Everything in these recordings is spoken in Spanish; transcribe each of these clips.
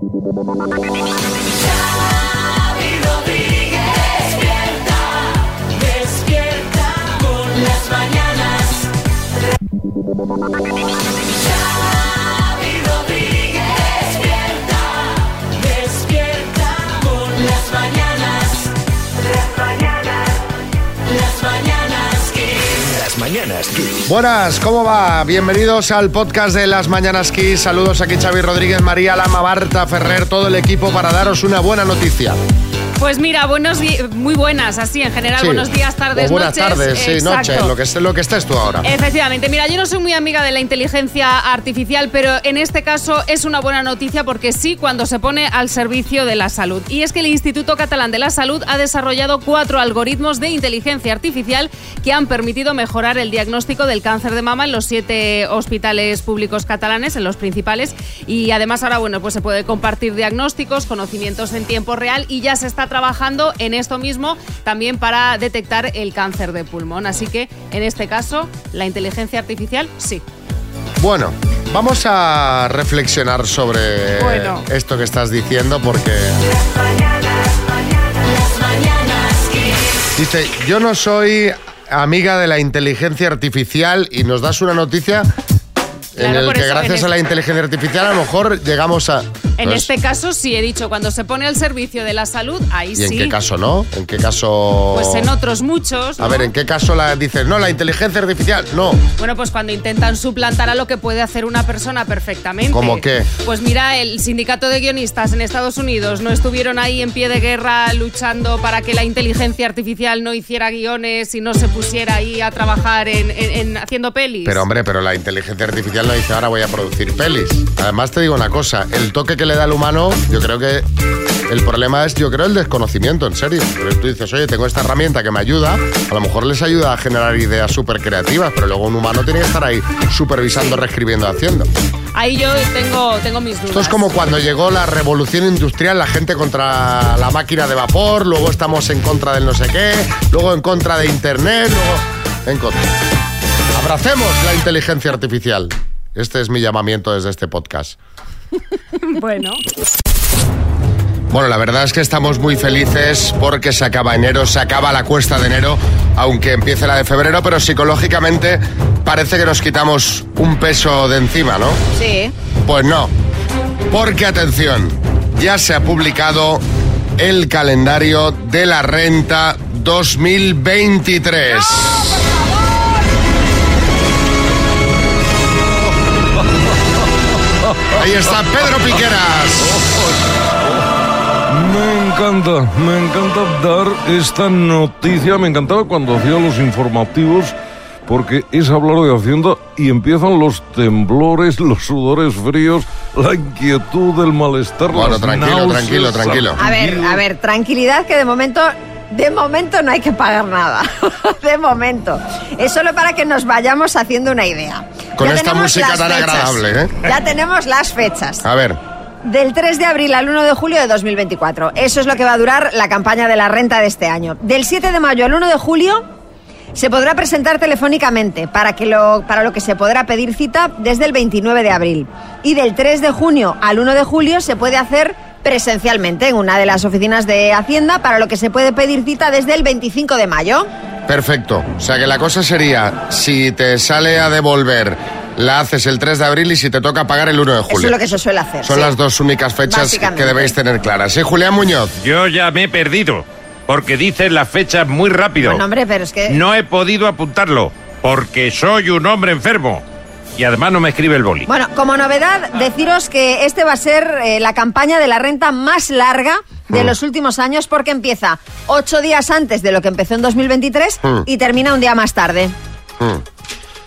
Rodríguez. Despierta, despierta con las mañanas. Buenas, ¿cómo va? Bienvenidos al podcast de Las Mañanas Kiss. Saludos aquí Xavi Rodríguez, María Lama, Marta Ferrer, todo el equipo para daros una buena noticia. Pues mira, buenos muy buenas, así en general, Sí. buenos días, tardes, O buenas noches. tardes, sí, noches, lo que, lo que estés tú ahora. Efectivamente, mira, yo no soy muy amiga de la inteligencia artificial, pero en este caso es una buena noticia porque sí cuando se pone al servicio de la salud. Y es que el Instituto Catalán de la Salud ha desarrollado cuatro algoritmos de inteligencia artificial que han permitido mejorar el diagnóstico del cáncer de mama en los siete hospitales públicos catalanes, en los principales. Y además ahora, bueno, pues se puede compartir diagnósticos, conocimientos en tiempo real y ya se está trabajando en esto mismo también para detectar el cáncer de pulmón. Así que en este caso, la inteligencia artificial sí. Bueno, vamos a reflexionar sobre Bueno. esto que estás diciendo porque Las mañanas dice, yo no soy amiga de la inteligencia artificial y nos das una noticia en el que eso, gracias a la inteligencia artificial a lo mejor llegamos a... En este caso sí he dicho, cuando se pone al servicio de la salud, ahí ¿Y sí. en qué caso no? ¿En qué caso...? Pues en otros muchos. A ¿no? ver, ¿en qué caso la dices? No, la inteligencia artificial, no. Bueno, pues cuando intentan suplantar a lo que puede hacer una persona perfectamente. ¿Cómo qué? Pues mira, el sindicato de guionistas en Estados Unidos no estuvieron ahí en pie de guerra luchando para que la inteligencia artificial no hiciera guiones y no se pusiera ahí a trabajar en, en- en haciendo pelis. Pero hombre, pero la inteligencia artificial no dice ahora voy a producir pelis. Además te digo una cosa, el toque que le da el humano, yo creo que el problema es, yo creo, el desconocimiento, en serio. Porque tú dices, oye, tengo esta herramienta que me ayuda, a lo mejor les ayuda a generar ideas súper creativas, pero luego un humano tiene que estar ahí supervisando, reescribiendo, haciendo. Ahí yo tengo, tengo mis dudas. Esto es como cuando llegó la revolución industrial, la gente contra la máquina de vapor, luego estamos en contra del no sé qué, luego en contra de Internet, luego en contra. Abracemos la inteligencia artificial. Este es mi llamamiento desde este podcast. Bueno. Bueno, la verdad es que estamos muy felices porque se acaba enero, se acaba la cuesta de enero, aunque empiece la de febrero, pero psicológicamente parece que nos quitamos un peso de encima, ¿no? Sí. Pues no, porque atención, ya se ha publicado el calendario de la renta 2023. Ahí está Pedro Piqueras. Me encanta, me encanta dar esta noticia. Me encantaba cuando hacía los informativos porque es hablar de Hacienda y empiezan los temblores, los sudores fríos, la inquietud, el malestar. Bueno, las tranquilo, náuseas, tranquilo, tranquilo. A ver, a ver, tranquilidad que de momento, de momento no hay que pagar nada. de momento. Es solo para que nos vayamos haciendo una idea. Con esta tenemos música tan fechas. agradable, ¿eh? Ya tenemos las fechas. A ver, Del 3 de abril al 1 de julio de 2024. Eso es lo que va a durar la campaña de la renta de este año. Del 7 de mayo al 1 de julio se podrá presentar telefónicamente para, que lo, para lo que se podrá pedir cita desde el 29 de abril. Y del 3 de junio al 1 de julio se puede hacer presencialmente en una de las oficinas de Hacienda para lo que se puede pedir cita desde el 25 de mayo. perfecto. O sea que la cosa sería, si te sale a devolver, la haces el 3 de abril y si te toca pagar el 1 de julio. Eso es lo que se suele hacer. Son sí. las dos únicas fechas que debéis tener claras. Sí, Julián Muñoz. Yo ya me he perdido, porque dices las fechas muy rápido. Bueno, hombre, pero es que... No he podido apuntarlo, porque soy un hombre enfermo. Y además no me escribe el boli. Bueno, como novedad, deciros que este va a ser eh, la campaña de la renta más larga de Mm. los últimos años porque empieza ocho días antes de lo que empezó en 2023 Mm. y termina un día más tarde. Mm.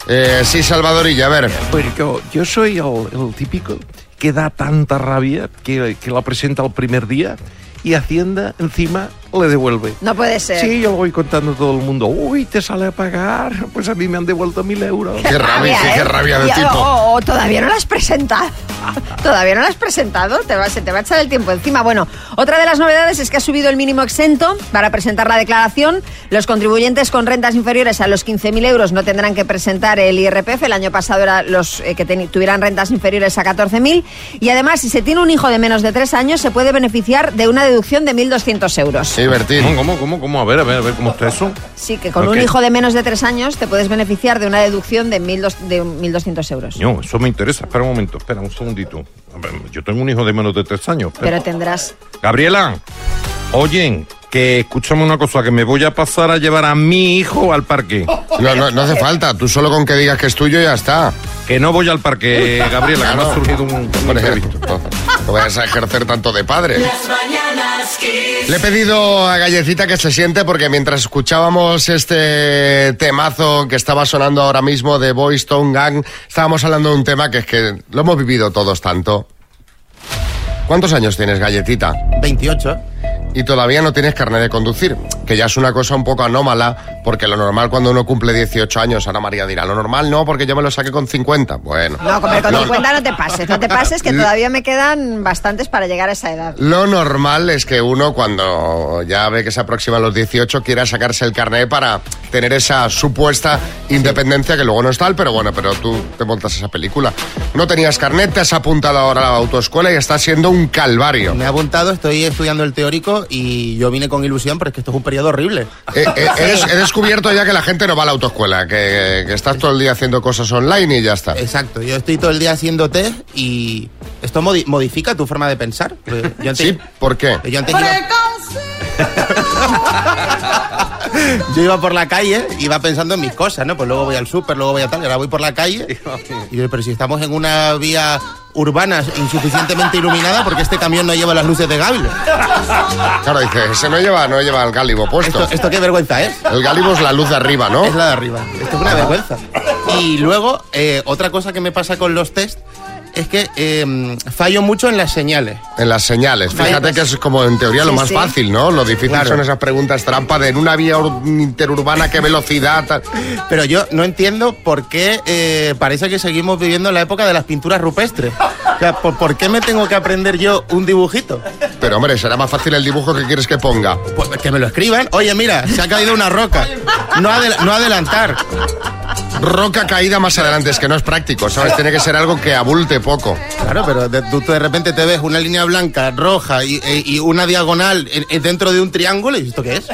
Eh, sí, Salvadorilla, a ver. Pues yo, yo soy el, el típico que da tanta rabia que, que la presenta el primer día y Hacienda encima le devuelve. No puede ser. Sí, yo lo voy contando a todo el mundo. Uy, te sale a pagar. Pues a mí me han devuelto mil euros. Qué rabia, qué, qué ¿eh? rabia de tipo. o- o todavía no lo has presentado. todavía no lo has presentado. Te va, se te va a echar el tiempo encima. Bueno, otra de las novedades es que ha subido el mínimo exento para presentar la declaración. Los contribuyentes con rentas inferiores a los 15.000 euros no tendrán que presentar el IRPF. El año pasado era los eh, que tuvieran rentas inferiores a 14.000. Y además, si se tiene un hijo de menos de tres años, se puede beneficiar de una deducción de 1.200 euros. Sí, Bertín. ¿Cómo, cómo, cómo, cómo? A ver, a ver, a ver, ¿cómo está eso? Sí, que con un hijo de menos de tres años te puedes beneficiar de una deducción de 1.200 de 1.200 euros. No, eso me interesa. Espera un momento, espera un segundito. Yo tengo un hijo de menos de tres años. Pero tendrás. Gabriela, oyen, que escúchame una cosa, que me voy a pasar a llevar a mi hijo al parque. No, no, no hace falta. Tú solo con que digas que es tuyo ya está. Que no voy al parque, Gabriela, que me ha surgido un, un imprevisto. no, no vayas a ejercer tanto de padre. Las mañanas Kiss. Le he pedido a Gallecita que se siente porque mientras escuchábamos este temazo que estaba sonando ahora mismo de Boys Stone Gang, estábamos hablando de un tema que es que lo hemos vivido todos tanto. ¿Cuántos años tienes, Galletita? 28. Y todavía no tienes carnet de conducir, que ya es una cosa un poco anómala, porque lo normal cuando uno cumple 18 años, Ana María dirá, lo normal no, porque yo me lo saqué con 50. Bueno. No, comer con Lo- 50 no te pases, no te pases, que todavía me quedan bastantes para llegar a esa edad. Lo normal es que uno cuando ya ve que se aproximan los 18 quiera sacarse el carnet para tener esa supuesta independencia que luego no es tal, pero bueno, pero tú te montas esa película. No tenías carnet, te has apuntado ahora a la autoescuela y está siendo un calvario. Me he apuntado, estoy estudiando el teórico y yo vine con ilusión, pero es que esto es un periodo horrible. Eh, eh, eres- he descubierto ya que la gente no va a la autoescuela, que, que estás todo el día haciendo cosas online y ya está. Exacto, yo estoy todo el día haciendo test y esto modi- modifica tu forma de pensar. Yo antes, Sí, ¿por qué? yo antes iba, yo iba por la calle, iba pensando en mis cosas, ¿no? Pues luego voy al súper, luego voy a tal, y ahora voy por la calle. Y digo, pero si estamos en una vía urbana insuficientemente iluminada, porque este camión no lleva las luces de Gable? Claro, dice, ese no lleva, no lleva el gálibo puesto. Esto, esto qué vergüenza es. El gálibo es la luz de arriba, ¿no? Es la de arriba. Esto es una vergüenza. Y luego, eh, otra cosa que me pasa con los test es que eh, fallo mucho en las señales. En las señales. Fíjate que es como en teoría lo Sí, más sí. fácil, ¿no? Lo difícil Claro. son esas preguntas trampa de en una vía ur- interurbana, qué velocidad. tal. Pero yo no entiendo por qué eh, parece que seguimos viviendo en la época de las pinturas rupestres. O sea, ¿por, por qué me tengo que aprender yo un dibujito? Pero hombre, será más fácil el dibujo que quieres que ponga. Pues que me lo escriban. Oye, mira, se ha caído una roca. No, adel- no adelantar. Roca caída más adelante, es que no es práctico, ¿sabes? Tiene que ser algo que abulte poco. Claro, pero de, tú de repente te ves una línea blanca, roja y, e- y una diagonal en- en- dentro de un triángulo. ¿Y esto qué es?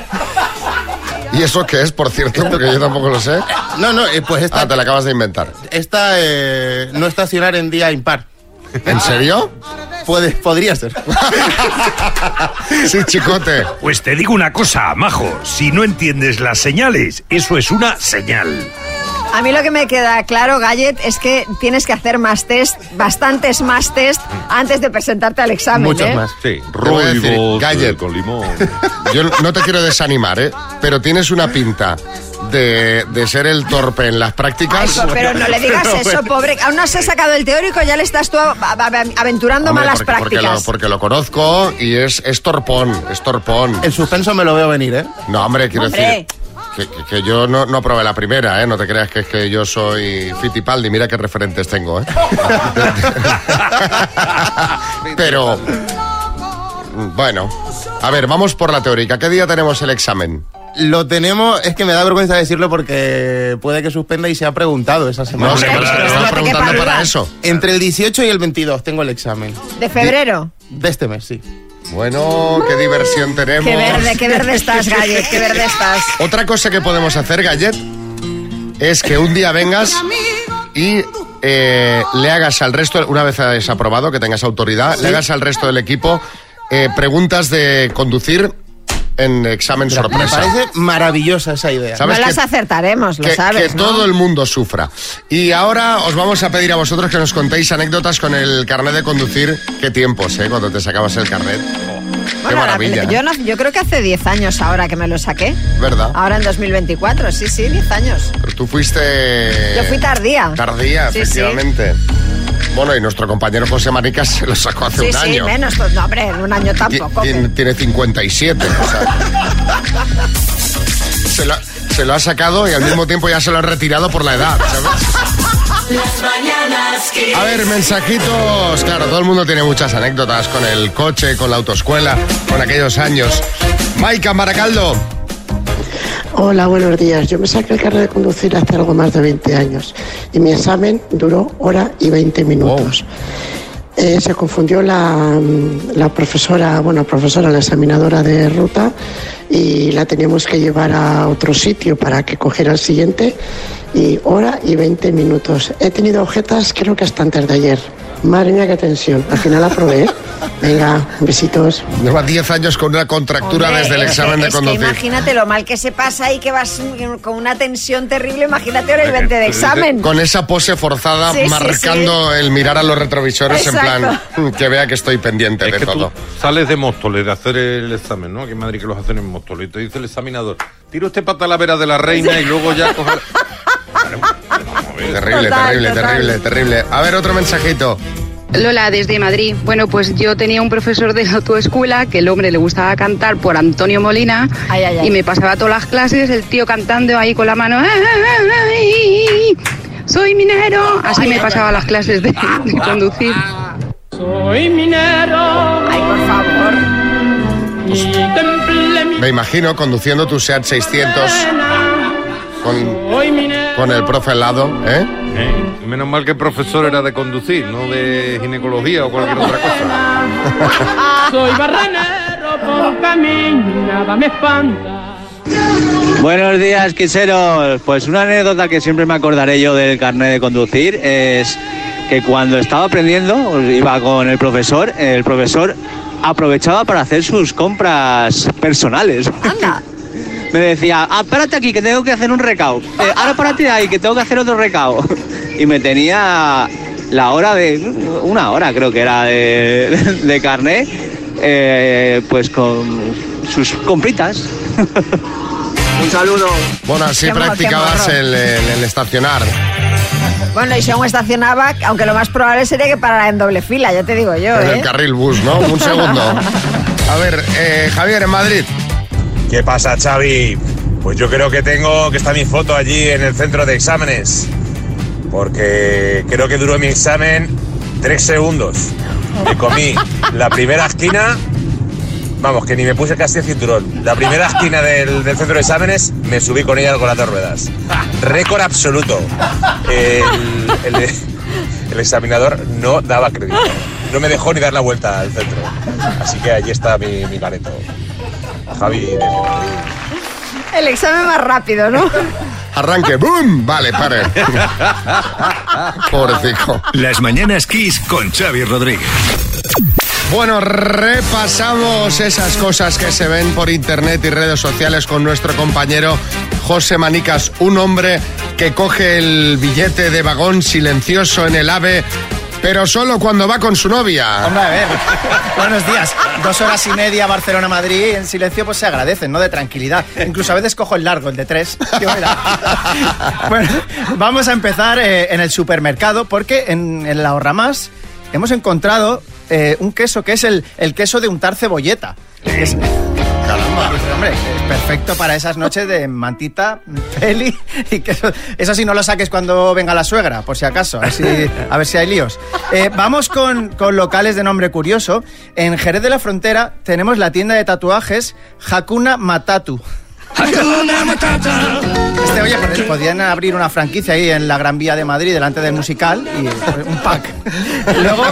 ¿Y eso qué es, por cierto? Porque yo tampoco lo sé. No, no, eh, pues esta, Ah, te la acabas de inventar. esta eh, no estacionar en día impar. ¿En serio? Puede, podría ser. Sí, chicote. Pues te digo una cosa, majo. Si no entiendes las señales, eso es una señal. A mí lo que me queda claro, Gallet, es que tienes que hacer más test, bastantes más test, antes de presentarte al examen. Muchos ¿eh? más. Sí, roibos Gallet. eh, con limón. Yo no te quiero desanimar, ¿eh? Pero tienes una pinta de, de ser el torpe en las Ay, prácticas. pero no le digas eso, pobre. Aún no se ha sacado el teórico, ya le estás tú aventurando Hombre, malas porque, porque prácticas. lo, porque lo conozco y es, es torpón, es torpón. El suspenso me lo veo venir, ¿eh? No, hombre, quiero Hombre. decir que, que- que yo no, no probé la primera, ¿eh? No te creas que es que yo soy Fittipaldi. Mira qué referentes tengo, ¿eh? Pero, bueno, a ver, vamos por la teórica. ¿Qué día tenemos el examen? Lo tenemos, es que me da vergüenza decirlo porque puede que suspenda y se ha preguntado esa semana. No, no te preguntando para eso. Entre el 18 y el 22 tengo el examen. ¿De febrero? De este mes, sí. Bueno, qué diversión tenemos. Qué verde, qué verde estás, Gallet, qué verde estás. Otra cosa que podemos hacer, Gallet, es que un día vengas y eh, le hagas al resto, una vez hayas aprobado, que tengas autoridad, le hagas al resto del equipo eh, preguntas de conducir en examen me sorpresa. parece maravillosa esa idea. ¿Sabes no las que- acertaremos, lo que, sabes, que ¿no? todo el mundo sufra. Y ahora os vamos a pedir a vosotros que nos contéis anécdotas con el carnet de conducir. Qué tiempos, ¿eh? Cuando te sacabas el carnet. Qué Bueno, ahora, maravilla. yo, ¿eh? no- yo creo que hace 10 años ahora que me lo saqué. ¿Verdad? Ahora en 2024, sí, sí, 10 años. Pero tú fuiste... Yo fui tardía. Tardía, Sí, sí. Bueno, y nuestro compañero José Maricas se lo sacó hace Sí, un sí, año. menos. Pues, no, hombre, en un año tampoco. Tiene, tiene 57. o sea. se, lo, se lo ha sacado y al mismo tiempo ya se lo han retirado por la edad, ¿sabes? A ver, mensajitos. Claro, todo el mundo tiene muchas anécdotas con el coche, con la autoescuela, con aquellos años. Maika Maracaldo. Hola, buenos días. Yo me saqué el carnet de conducir hace algo más de 20 años y mi examen duró hora y 20 minutos. Eh, se confundió la, la profesora, bueno, profesora, la examinadora de ruta y la teníamos que llevar a otro sitio para que cogiera el siguiente y hora y 20 minutos. He tenido objetas creo que hasta antes de ayer. Madre mía, qué tensión. Al final aprobé. Venga, besitos. Lleva 10 años con una contractura Hombre, desde el es examen de que conducir. imagínate lo mal que se pasa y que vas con una tensión terrible. Imagínate ahora el 20 de examen. Con esa pose forzada, Sí, sí, marcando el mirar a los retrovisores en plan. "Mm, que vea que estoy pendiente Es de que tú todo. sales de Móstoles de hacer el examen, ¿no? Aquí en Madrid que los hacen en Móstoles. Y te dice el examinador, tira usted para Talavera de la Reina y luego ya coge... Terrible, Total, terrible, total. terrible, terrible. A ver, otro mensajito. Lola, desde Madrid. Bueno, pues yo tenía un profesor de autoescuela que el hombre le gustaba cantar por Antonio Molina Ay, ay, ay. y me pasaba todas las clases, el tío cantando ahí con la mano. "Ay, soy minero. Así me pasaba las clases de, de conducir. Ay, por favor. Me imagino conduciendo tu SEAT 600 con, con el profe al lado, ¿eh? ¿Eh? Menos mal que el profesor era de conducir, no de ginecología o cualquier otra cosa. Soy barranero por camino, nada me espanta. Buenos días, quiseros. Pues una anécdota que siempre me acordaré yo del carnet de conducir es que cuando estaba aprendiendo, iba con el profesor, el profesor aprovechaba para hacer sus compras personales. Anda. Me decía, ah, párate aquí que tengo que hacer un recao. Eh, ahora párate ahí que tengo que hacer otro recao. Y me tenía la hora de, una hora creo que era de, de carnet, eh, pues con sus compritas. un saludo. Bueno, así Qué practicabas morro. el, el- el estacionar. Bueno, y según estacionaba, aunque lo más probable sería que parara en doble fila, ya te digo yo, En ¿eh? el carril bus, ¿no? Un segundo. A ver, eh, Javier, en Madrid. ¿Qué pasa, Xavi? Pues yo creo que tengo que está mi foto allí en el centro de exámenes. Porque creo que duró mi examen tres segundos. Me comí la primera esquina. Vamos, que ni me puse casi el cinturón. La primera esquina del, centro de exámenes me subí con ella con las dos ruedas. Récord absoluto. El, examinador no daba crédito. No me dejó ni dar la vuelta al centro. Así que allí está mi, mi. Javi, desde Madrid. El examen más rápido, ¿no? Arranque, ¡boom! Vale, pare. Pobrecito. Las mañanas Kiss con Xavi Rodríguez. Bueno, repasamos esas cosas que se ven por internet y redes sociales con nuestro compañero José Manicas, un hombre que coge el billete de vagón silencioso en el AVE, pero solo cuando va con su novia. Hombre, a ver. Buenos días. Dos horas y media Barcelona-Madrid en silencio, pues se agradecen, ¿no? De tranquilidad. Incluso a veces cojo el largo, el de tres. Bueno, vamos a empezar eh, en el supermercado porque en, en la Ahorramás hemos encontrado eh, un queso que es el, el queso de untar cebolleta. Es- Caramba. Hombre, es perfecto para esas noches de mantita, peli y que eso, sí no lo saques cuando venga la suegra, por si acaso, a ver si, a ver si hay líos. Eh, vamos con, con locales de nombre curioso. En Jerez de la Frontera tenemos la tienda de tatuajes Hakuna Matatu. Este, oye, pues, podían abrir una franquicia ahí en la Gran Vía de Madrid delante del musical y pues, un pack. Luego,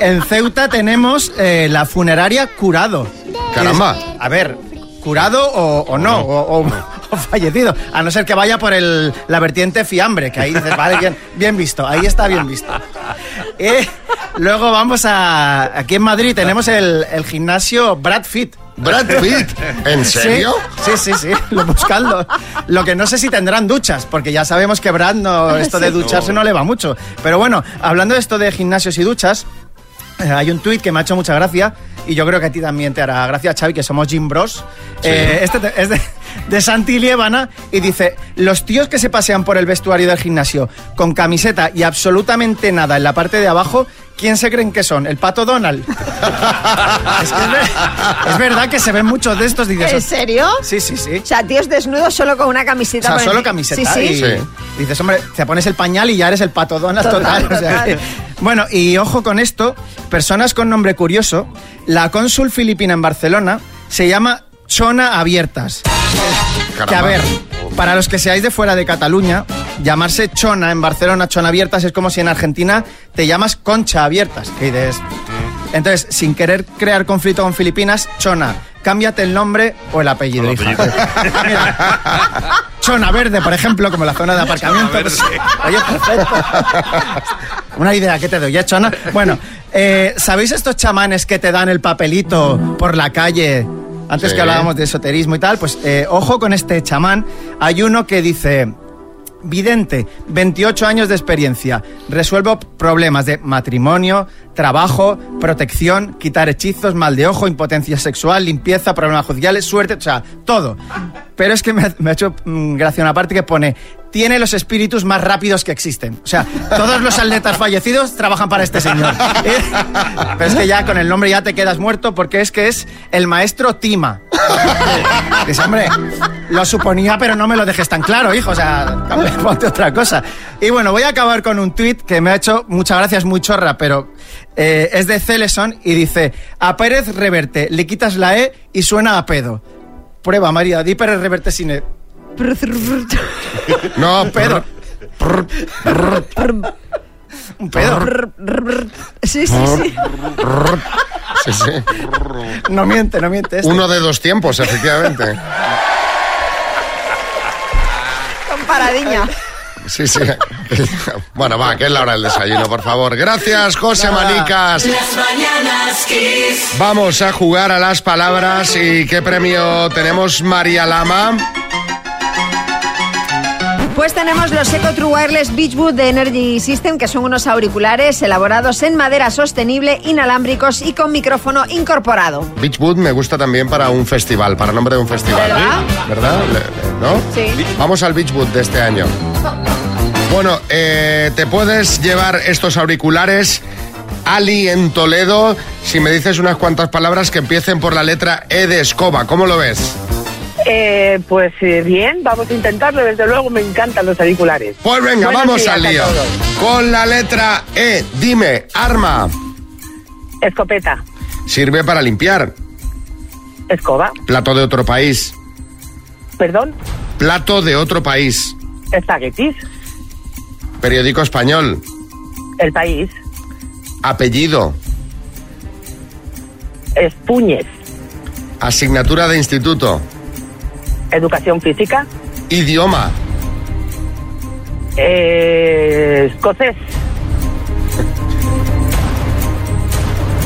en Ceuta tenemos eh, la funeraria Curado. Caramba. Es- a ver, curado o, o no, o, o- o fallecido. A no ser que vaya por el, la vertiente fiambre, que ahí dices, vale, bien, bien visto, ahí está bien visto. Eh, luego vamos a. Aquí en Madrid tenemos el, el gimnasio Brad Fit. ¿Brad Pitt? ¿En serio? Sí, sí, sí, sí, lo buscando. Lo que no sé si tendrán duchas, porque ya sabemos que Brad no, esto de ducharse no le va mucho. Pero bueno, hablando de esto de gimnasios y duchas, hay un tuit que me ha hecho mucha gracia y yo creo que a ti también te hará gracia, Xavi, que somos Jim Bros. Eh, este, te- es de, de Santi Liébana y dice, los tíos que se pasean por el vestuario del gimnasio con camiseta y absolutamente nada en la parte de abajo, ¿quién se creen que son? ¿El pato Donald? es, que es, ver- es verdad que se ven muchos de estos. Dices, ¿En serio? Sí, sí, sí. O sea, tíos desnudos solo con una O camiseta. sea, por solo encima. camiseta. Sí, sí. Y dices, hombre, te pones el pañal y ya eres el pato Donald total. O sea, bueno, y ojo con esto, personas con nombre curioso, la cónsul filipina en Barcelona se llama Chona Abiertas. Que a ver, para los que seáis de fuera de Cataluña, llamarse Chona en Barcelona, Chona Abiertas, es como si en Argentina te llamas Concha Abiertas. Dices, entonces, sin querer crear conflicto con Filipinas, Chona, cámbiate el nombre o el apellido, hija. Mira, Chona Verde, por ejemplo, como la zona de aparcamiento. oye, perfecto. Una idea que te doy, ¿ya, Chona? Bueno, eh, ¿sabéis estos chamanes que te dan el papelito por la calle? Antes Sí. que hablábamos de esoterismo y tal, pues eh, ojo con este chamán. Hay uno que dice, Vidente, 28 años de experiencia. Resuelvo problemas de matrimonio, trabajo, protección, quitar hechizos, mal de ojo, impotencia sexual, limpieza, problemas judiciales, suerte, o sea, todo. Pero es que me, ha- hecho mm, gracia una parte que pone, tiene los espíritus más rápidos que existen. O sea, todos los atletas fallecidos trabajan para este señor. Eh, Pero es que ya con el nombre ya te quedas muerto porque es que es el maestro Tima. Dice, hombre, lo suponía, pero no me lo dejes tan claro, hijo. O sea, ponte otra cosa. Y bueno, voy a acabar con un tuit que me ha hecho muchas gracias, muy chorra, pero eh, es de Celeson y dice: A Pérez Reverte le quitas la E y suena a pedo. Prueba, María, di Pérez Reverte sin E. No, pedo. Un pedo. Sí, sí, sí. Sí, sí. No miente, no miente. este. Uno de dos tiempos, efectivamente. Con paradiña. Sí, sí. Bueno, va, que es la hora del desayuno, por favor. Gracias, José Manicas. Las mañanas Kiss. Vamos a jugar a las palabras y qué premio tenemos, María Lama. Pues tenemos los Eco True Wireless Beachwood de Energy System, que son unos auriculares elaborados en madera sostenible, inalámbricos y con micrófono incorporado. Beachwood me gusta también para un festival, para nombre de un festival. ¿Verdad? ¿Verdad? ¿No? Sí. Vamos al Beachwood de este año. Bueno, eh, te puedes llevar estos auriculares. Ali en Toledo, si me dices unas cuantas palabras que empiecen por la letra E de escoba, ¿cómo lo ves? Eh, pues eh, bien, vamos a intentarlo. Desde luego me encantan los auriculares. Pues venga, Buenos vamos al lío. Con la letra E, dime, arma, Escopeta, sirve para limpiar, escoba, plato de otro país, perdón, plato de otro país, espaguetis, periódico español, el país, apellido, espuñes, asignatura de instituto, educación física, idioma, eh, escocés.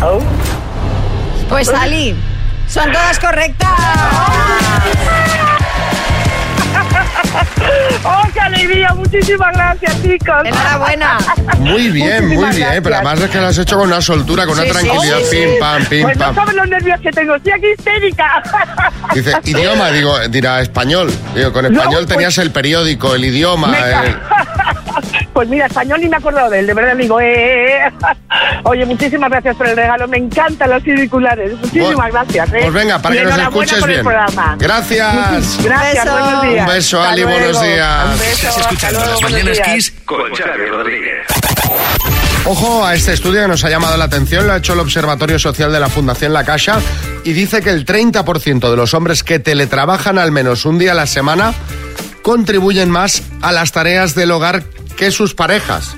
Oh. Pues Ali, son todas correctas. ¡Oh, qué alegría! Muchísimas gracias, chicos. Enhorabuena. Muy bien, muy Muchísimas bien, gracias. pero además es que lo has hecho con una soltura, con Sí, una tranquilidad, sí, sí. pim, pam, pim, Pues no pam. saben los nervios que tengo. Estoy aquí histérica. Dice, idioma, digo, dirá español. Digo, con español pues- tenías el periódico, el idioma. Me el- Pues mira, español ni me he acordado de él, de verdad digo, eh. Oye, muchísimas gracias por el regalo, me encantan los auriculares, muchísimas Pues- gracias. ¿eh? Pues venga, para Y que nos escuches por el bien. programa. Gracias. Gracias, beso. buenos días. Un beso, Hasta Ali, luego. buenos días. Un beso, Estás escuchando luego, las mañanas. Kiss con Xavi Rodríguez. Ojo a este estudio que nos ha llamado la atención, lo ha hecho el Observatorio Social de la Fundación La Caixa y dice que el 30% de los hombres que teletrabajan al menos un día a la semana contribuyen más a las tareas del hogar que sus parejas.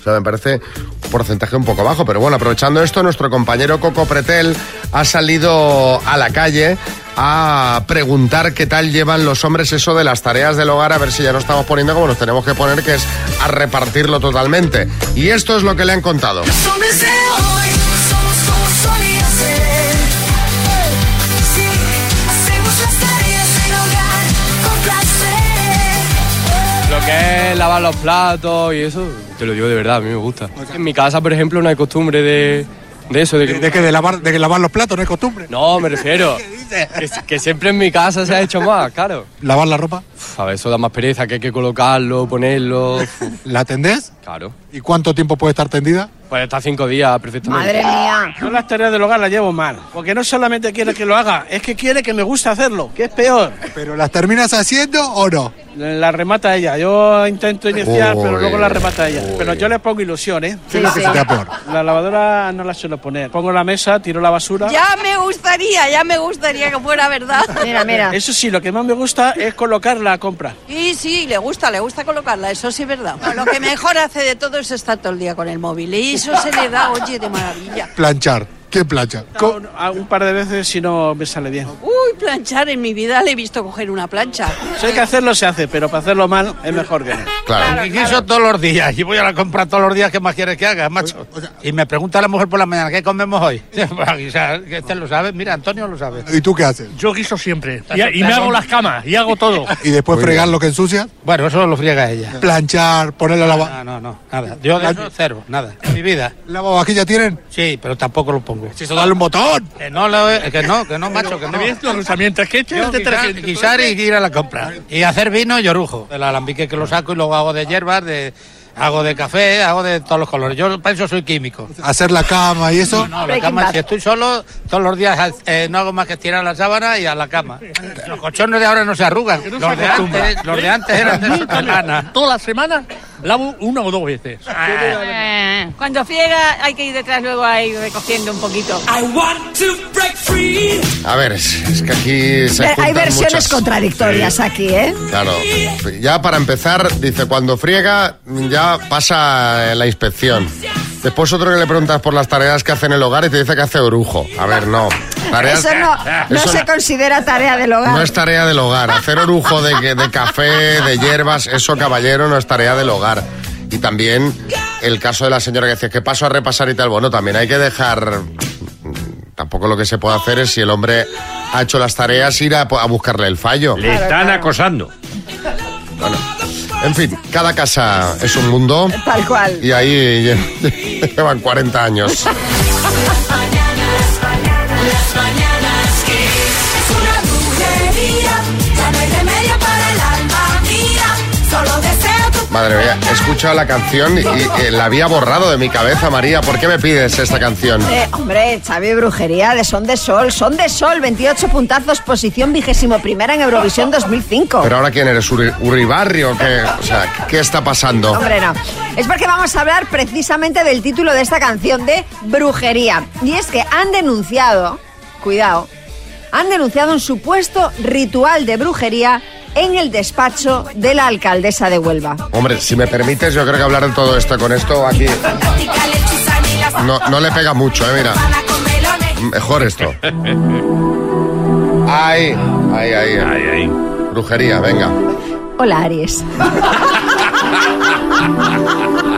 O sea, me parece un porcentaje un poco bajo, pero bueno, aprovechando esto, nuestro compañero Coco Pretel ha salido a la calle a preguntar qué tal llevan los hombres eso de las tareas del hogar, a ver si ya nos estamos poniendo como nos tenemos que poner, que es a repartirlo totalmente. Y esto es lo que le han contado. Es lavar los platos y eso, te lo digo de verdad, a mí me gusta. En mi casa, por ejemplo, no hay costumbre de, de eso. De, que, ¿De que de lavar, de que lavar los platos no es costumbre? No, me refiero. Que, que siempre en mi casa se ha hecho más, claro. ¿Lavar la ropa? Uf, a ver, eso da más pereza, que hay que colocarlo, ponerlo. ¿La tendés? Claro. ¿Y cuánto tiempo puede estar tendida? Puede estar cinco días perfectamente. Madre mía. Yo las tareas del hogar las llevo mal, porque no solamente quiere que lo haga, es que quiere que me guste hacerlo, que es peor. ¿Pero las terminas haciendo o no? La remata ella, yo intento iniciar, pero luego la remata ella. Pero yo le pongo ilusión, ¿eh? ¿Qué es lo que se te da peor? La lavadora no la suelo poner. Pongo la mesa, tiro la basura. Ya me gustaría, ya me gustaría que fuera verdad. Mira, mira. Eso sí, lo que más me gusta es colocar la compra. Y sí, le gusta, le gusta colocarla, eso sí es verdad. Lo que mejor hace de todo es estar todo el día con el móvil. Y eso se le da, oye, de maravilla. Planchar. ¿Qué plancha? Un par de veces si no me sale bien. Uy, planchar en mi vida le he visto coger una plancha. Si hay que hacerlo, se hace, pero para hacerlo mal es mejor que no. Claro. Y guiso todos los días. Y voy a la compra todos los días. ¿Qué más quieres que haga, macho? Y me pregunta la mujer por la mañana, ¿qué comemos hoy? Pues a guisar, que este lo sabe. Mira, Antonio lo sabe. ¿Y tú qué haces? Yo guiso siempre. Y, y me hago las camas. Y hago todo. ¿Y después fregar lo que ensucias? Bueno, eso lo friega ella. Planchar, ponerle la. No, no, no, nada. Yo de eso, cero, nada. En mi vida. ¿Lavavajilla tienen? Sí, pero tampoco lo pongo. Si eso dale un botón. Que no, lo, que no, que no, macho, que no. Los usamientos que Yo guisar, guisar y ir a la compra. Y hacer vino y orujo. El alambique que lo saco y luego hago de hierbas, de, hago de café, hago de todos los colores. Yo para eso soy químico. Hacer la cama y eso. No, la cama, si estoy solo, todos los días eh, no hago más que estirar la sábana y a la cama. Los colchones de ahora no se arrugan. no los, de antes, los de antes eran de lana. Todas las semanas lavo una o dos veces. Eh, Cuando friega hay que ir detrás luego ahí recogiendo un poquito. A ver, es, que aquí se Hay juntan versiones muchas- contradictorias aquí, ¿eh? Claro. Ya para empezar, dice, cuando friega, ya pasa eh, la inspección. Después otro que le preguntas por las tareas que hace en el hogar y te dice que hace orujo. A ver, no. Tareas- Eso no, no eso se considera tarea del hogar. no es tarea del hogar. Hacer orujo de, de café, de hierbas, eso, caballero, no es tarea del hogar. Y también el caso de la señora que decía, ¿qué paso a repasar y tal? Bueno, también hay que dejar... Tampoco lo que se puede hacer es si el hombre ha hecho las tareas, ir a, a buscarle el fallo. Le están acosando. En fin, cada casa es un mundo. Tal cual. Y ahí lle- llevan 40 años. Madre mía, he escuchado la canción y, y, eh, la había borrado de mi cabeza, María. ¿Por qué me pides esta canción? Eh, hombre, Xavi Brujería de Son de Sol. Son de Sol, 28 puntazos, posición vigésimo primera en Eurovisión 2005. Pero ahora quién eres, Uri- Uribarrio, ¿qué? O sea, ¿qué está pasando? Hombre, no. Es porque vamos a hablar precisamente del título de esta canción, de brujería. Y es que han denunciado, cuidado, han denunciado un supuesto ritual de brujería en el despacho de la alcaldesa de Huelva. Hombre, si me permites, yo creo que hablar de todo esto con esto aquí no, no le pega mucho, ¿eh? Mira. Mejor esto. Ay, ay, ay. Brujería, venga. Hola, Aries.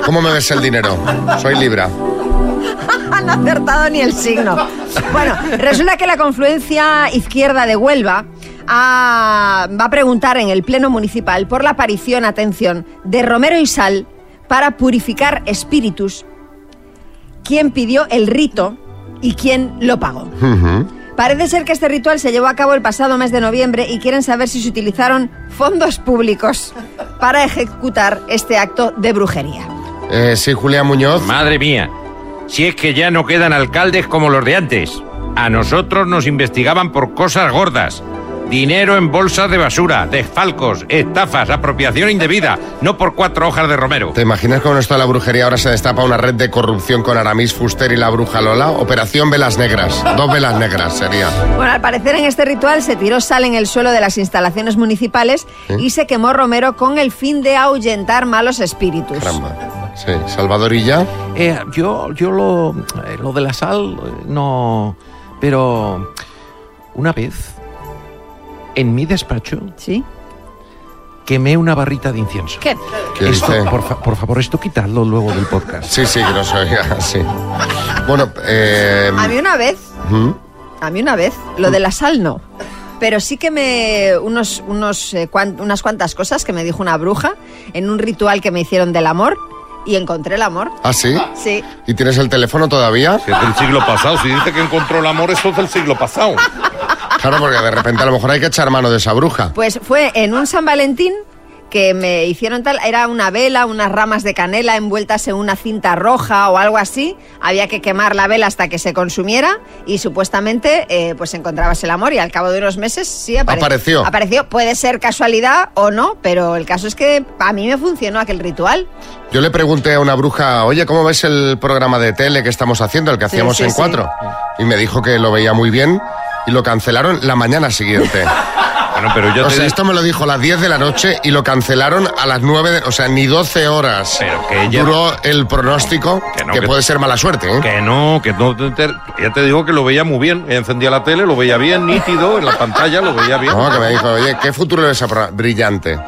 ¿Cómo me ves el dinero? Soy Libra. Han acertado ni el signo. Bueno, resulta que la confluencia izquierda de Huelva ah, va a preguntar en el Pleno Municipal por la aparición, atención, de Romero y Sal para purificar espíritus. ¿Quién pidió el rito y quién lo pagó? Parece ser que este ritual se llevó a cabo el pasado mes de noviembre y quieren saber si se utilizaron fondos públicos para ejecutar este acto de brujería. Eh, sí, Julián Muñoz. Madre mía, si es que ya no quedan alcaldes como los de antes. A nosotros nos investigaban por cosas gordas. Dinero en bolsas de basura, desfalcos, estafas, apropiación indebida, no por cuatro hojas de romero. ¿Te imaginas cómo esto de la brujería ahora se destapa una red de corrupción con Aramis Fuster y la bruja Lola? Operación Velas Negras. Dos velas negras sería. Bueno, al parecer en este ritual se tiró sal en el suelo de las instalaciones municipales ¿Sí? y se quemó Romero con el fin de ahuyentar malos espíritus. Caramba. Sí, Salvadorilla. Eh, yo, yo lo, eh, lo de la sal, eh, no. Pero una vez, en mi despacho, ¿Sí? quemé una barrita de incienso. ¿Qué? ¿Qué Esto, dice? por, fa- por favor, esto quitadlo luego del podcast. Sí, sí, que no soy sí. Bueno, eh... A mí una vez, ¿hmm? a mí una vez, lo de la sal no. Pero sí que me. Unos, unos, eh, cuan- unas cuantas cosas que me dijo una bruja en un ritual que me hicieron del amor y encontré el amor. ¿Ah, sí? Sí. ¿Y tienes el teléfono todavía? Si es del siglo pasado, si dice que encontró el amor, eso es del siglo pasado. Claro, porque de repente a lo mejor hay que echar mano de esa bruja. Pues fue en un San Valentín que me hicieron tal, era una vela, unas ramas de canela envueltas en una cinta roja o algo así. Había que quemar la vela hasta que se consumiera y supuestamente eh, pues encontrabas el amor y al cabo de unos meses sí apare- Apareció. Apareció. Puede ser casualidad o no, pero el caso es que a mí me funcionó aquel ritual. Yo le pregunté a una bruja, oye, ¿cómo ves el programa de tele que estamos haciendo, el que Sí, hacíamos sí, en sí. cuatro? Y me dijo que lo veía muy bien y lo cancelaron la mañana siguiente. Bueno, pero yo o te sea, di- esto me lo dijo a las 10 de la noche y lo cancelaron a las 9, de- o sea, ni 12 horas Pero que ella- duró el pronóstico, que, no, que- puede ser mala suerte, ¿eh? Que no, que no. te Ya te digo que lo veía muy bien. Encendía la tele, lo veía bien, nítido, en la pantalla lo veía bien. No, que me dijo, oye, ¿qué futuro le ves a brillante?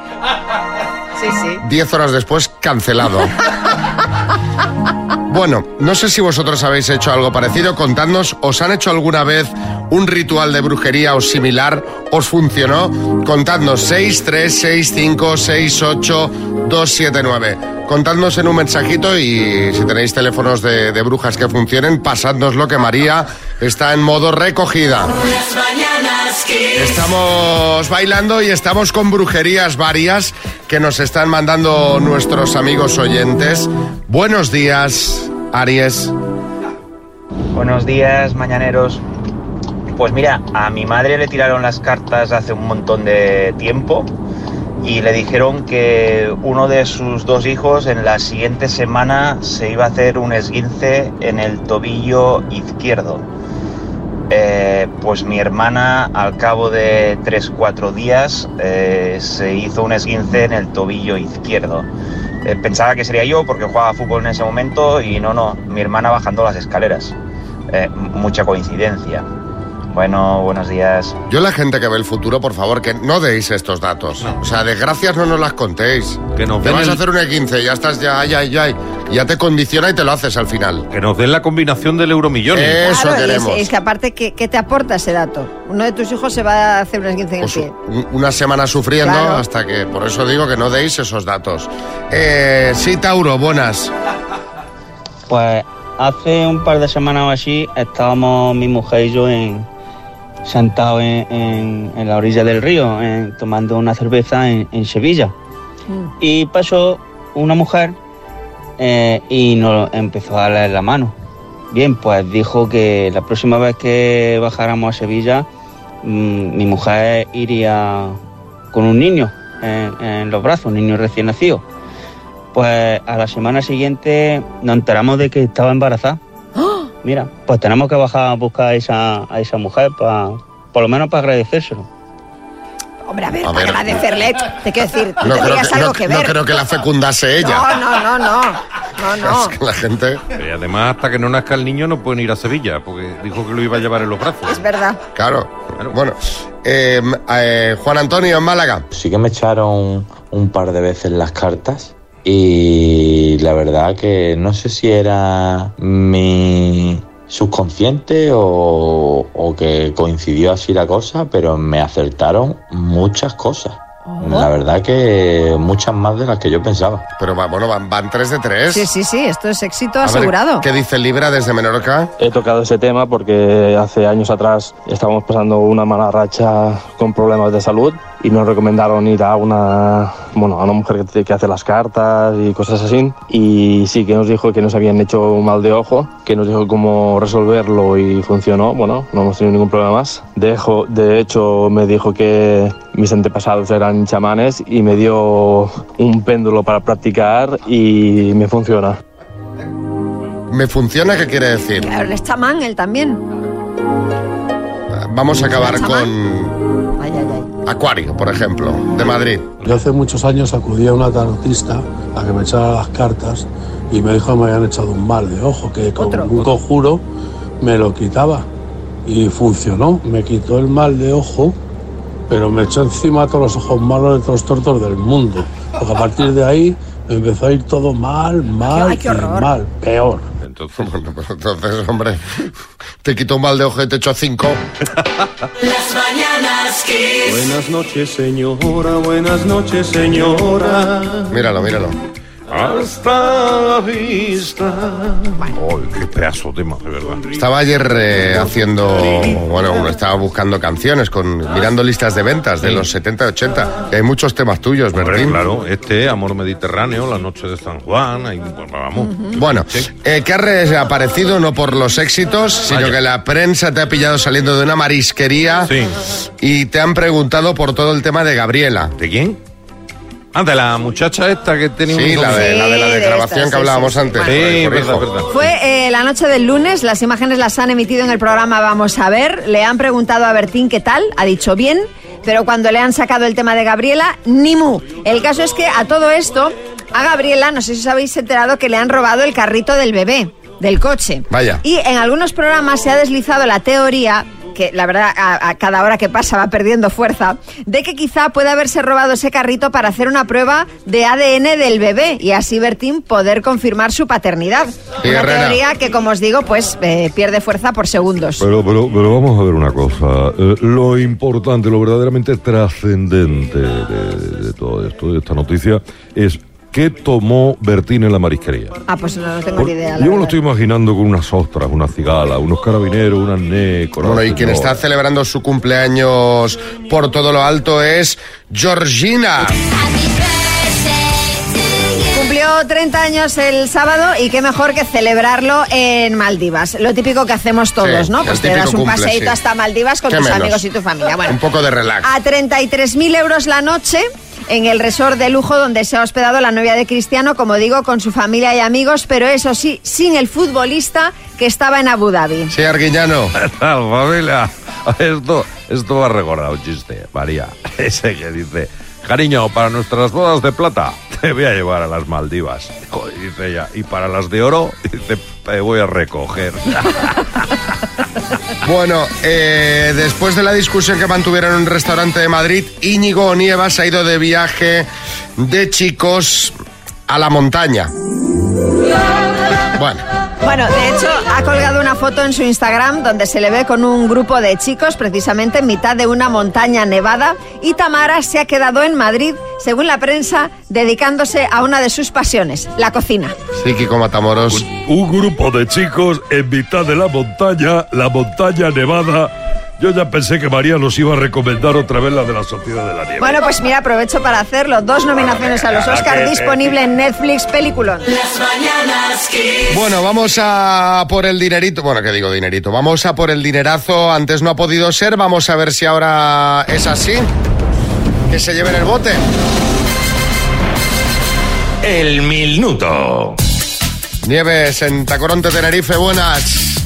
Sí, sí. 10 horas después, cancelado. Bueno, no sé si vosotros habéis hecho algo parecido. Contadnos, ¿os han hecho alguna vez un ritual de brujería o similar? ¿Os funcionó? Contadnos 636568279. Contadnos en un mensajito y si tenéis teléfonos de, brujas que funcionen, pasadnoslo que María está en modo recogida. Estamos bailando y estamos con brujerías varias que nos están mandando nuestros amigos oyentes. Buenos días, Aries. Buenos días, mañaneros. Pues mira, a mi madre le tiraron las cartas hace un montón de tiempo y le dijeron que uno de sus dos hijos en la siguiente semana se iba a hacer un esguince en el tobillo izquierdo. Eh, pues mi hermana al cabo de 3-4 días eh, se hizo un esguince en el tobillo izquierdo. Eh, pensaba que sería yo porque jugaba fútbol en ese momento y no, no, mi hermana bajando las escaleras. Eh, mucha coincidencia. Bueno, buenos días. Yo la gente que ve el futuro, por favor, que no deis estos datos. O sea, desgracias no nos las contéis. Que nos Te den vas el- a hacer un E15, ya estás ya, ya, ya, ya te condiciona y te lo haces al final. Que nos den la combinación del euromillón. Eso Claro, y es- queremos. Es, que aparte, ¿qué, qué te aporta ese dato? Uno de tus hijos se va a hacer un esguince en el Pues pie. un- una semana sufriendo Claro. hasta que, por eso digo que no deis esos datos. Eh, sí, Tauro, buenas. Pues hace un par de semanas o así estábamos mi mujer y yo en, sentados en, en- en la orilla del río en- tomando una cerveza en, Sevilla. Y pasó una mujer eh, y nos empezó a leer la mano. Bien, pues dijo que la próxima vez que bajáramos a Sevilla, mm, mi mujer iría con un niño en los brazos, un niño recién nacido. Pues a la semana siguiente nos enteramos de que estaba embarazada. Mira, pues tenemos que bajar a buscar a esa, a esa mujer para, por lo menos para agradecérselo. Hombre, a ver, A ver. agradecerle, te quiero decir, tú No creo, tendrías que, algo no- que no ver. creo que la fecundase ella. No, no, no, no. No, no. Es que la gente. Y además, hasta que no nazca el niño, no pueden ir a Sevilla, porque dijo que lo iba a llevar en los brazos. Es verdad. Claro. Bueno, eh, eh, Juan Antonio en Málaga. Sí que me echaron un par de veces las cartas y la verdad que no sé si era mi subconsciente o, o que coincidió así la cosa, pero me acertaron muchas cosas. La verdad que muchas más de las que yo pensaba. Pero bueno, van, van 3 de 3. Sí, sí, sí, esto es éxito A ver, asegurado. ¿Qué dice Libra desde Menorca? He tocado ese tema porque hace años atrás estábamos pasando una mala racha con problemas de salud y nos recomendaron ir a una, bueno, a una mujer que, que hace las cartas y cosas así. Y sí que nos dijo que nos habían hecho un mal de ojo, que nos dijo cómo resolverlo y funcionó. Bueno, no hemos tenido ningún problema más. De, hecho- de hecho, me dijo que mis antepasados eran chamanes y me dio un péndulo para practicar y me funciona. ¿Me funciona? ¿Qué quiere decir? Claro, él es chamán, él también. Vamos a acabar con. Acuario, por ejemplo, de Madrid. Yo hace muchos años acudí a una tarotista a que me echara las cartas y me dijo que me habían echado un mal de ojo, que con un conjuro me lo quitaba. Y funcionó, me quitó el mal de ojo, pero me echó encima todos los ojos malos de todos los tortos del mundo. Porque a partir de ahí me empezó a ir todo mal, mal, Ay, y mal, peor. Entonces, bueno, pues entonces, hombre, te quitó un mal de ojo y te cinco. Las mañanas Kiss. Buenas noches, señora, buenas noches, señora. Míralo, míralo. Hasta la vista. Oh, qué pedazo de tema, de verdad. Estaba ayer eh, haciendo, bueno, estaba buscando canciones, con mirando listas de ventas de los 70 y 80. Y hay muchos temas tuyos, ¿verdad? claro, este, Amor Mediterráneo, La Noche de San Juan, ahí, pues, vamos. Bueno, eh, que ha reaparecido no por los éxitos, sino Vaya. que la prensa te ha pillado saliendo de una marisquería y te han preguntado por todo el tema de Gabriela. ¿De quién? Ah, de la muchacha esta que tenía Sí, un la de, la de la desgrabación esta, que hablábamos sí, sí. antes. Sí, verdad. Fue eh, la noche del lunes, las imágenes las han emitido en el programa Vamos a ver. Le han preguntado a Bertín qué tal, ha dicho bien, pero cuando le han sacado el tema de Gabriela, ni mu. El caso es que a todo esto, a Gabriela, no sé si os habéis enterado que le han robado el carrito del bebé, del coche. Vaya. Y en algunos programas se ha deslizado la teoría que la verdad a, a cada hora que pasa va perdiendo fuerza, de que quizá puede haberse robado ese carrito para hacer una prueba de ADN del bebé y así Bertín poder confirmar su paternidad. Sí, una Herrera. teoría que, como os digo, pues eh, pierde fuerza por segundos. Pero, pero, pero vamos a ver una cosa. Eh, lo importante, lo verdaderamente trascendente de, de todo esto, de esta noticia, es qué tomó Bertín en la marisquería. Ah, pues no, no tengo Por- ni idea. la yo me lo estoy imaginando con unas ostras, unas cigalas, unos carabineros, unas necos. Bueno, y quien está celebrando su cumpleaños por todo lo alto es Georgina. Cumplió 30 años el sábado y qué mejor que celebrarlo en Maldivas. Lo típico que hacemos todos, Sí, ¿no? Pues te das un cumple, paseíto sí. hasta Maldivas con ¿Qué tus menos? amigos y tu familia. Bueno, Un poco de relax. a 33.000 euros la noche en el resort de lujo donde se ha hospedado la novia de Cristiano, como digo, con su familia y amigos, pero eso sí, sin el futbolista que estaba en Abu Dhabi. Sí, Arguiñano. tal, familia? Esto, esto va a recordar un chiste, María. Ese que dice, cariño, para nuestras bodas de plata te voy a llevar a las Maldivas. Dice ella, y para las de oro, dice, te voy a recoger. Bueno, eh, después de la discusión que mantuvieron en un restaurante de Madrid, Íñigo Nievas ha ido de viaje de chicos a la montaña. Bueno, Bueno, de hecho, ha colgado una foto en su Instagram donde se le ve con un grupo de chicos, precisamente en mitad de una montaña nevada, y Tamara se ha quedado en Madrid, según la prensa, dedicándose a una de sus pasiones, la cocina. sí, Kiko Matamoros. Un grupo de chicos en mitad de la montaña, la montaña nevada. Yo ya pensé que María nos iba a recomendar otra vez la de la Sociedad de la Nieve. Bueno, pues mira, aprovecho para hacerlo. Dos nominaciones a los Oscar disponible en Netflix, peliculón. Las mañanas Kiss. Bueno, vamos a por el dinerito. Bueno, ¿qué digo dinerito? Vamos a por el dinerazo. Antes no ha podido ser. Vamos a ver si ahora es así. Que se lleven el bote. El minuto. Nieves en Tacoronte, Tenerife, buenas.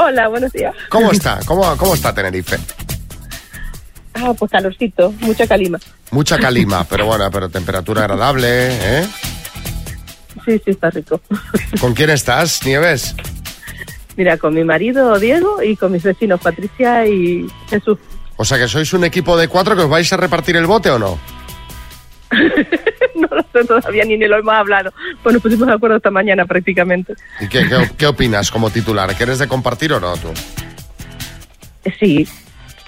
Hola, buenos días. ¿Cómo está? ¿Cómo, cómo está Tenerife? Ah, pues calorcito, mucha calima. Mucha calima, pero bueno, pero temperatura agradable, ¿eh? Sí, sí, está rico. ¿Con quién estás, Nieves? Mira, con mi marido Diego y con mis vecinos Patricia y Jesús. O sea que sois un equipo de cuatro que os vais a repartir el bote o no? No lo sé todavía ni, ni lo hemos hablado. Pues nos pusimos de acuerdo esta mañana prácticamente. ¿Y qué, qué, qué opinas como titular? ¿Quieres de compartir o no tú? Sí,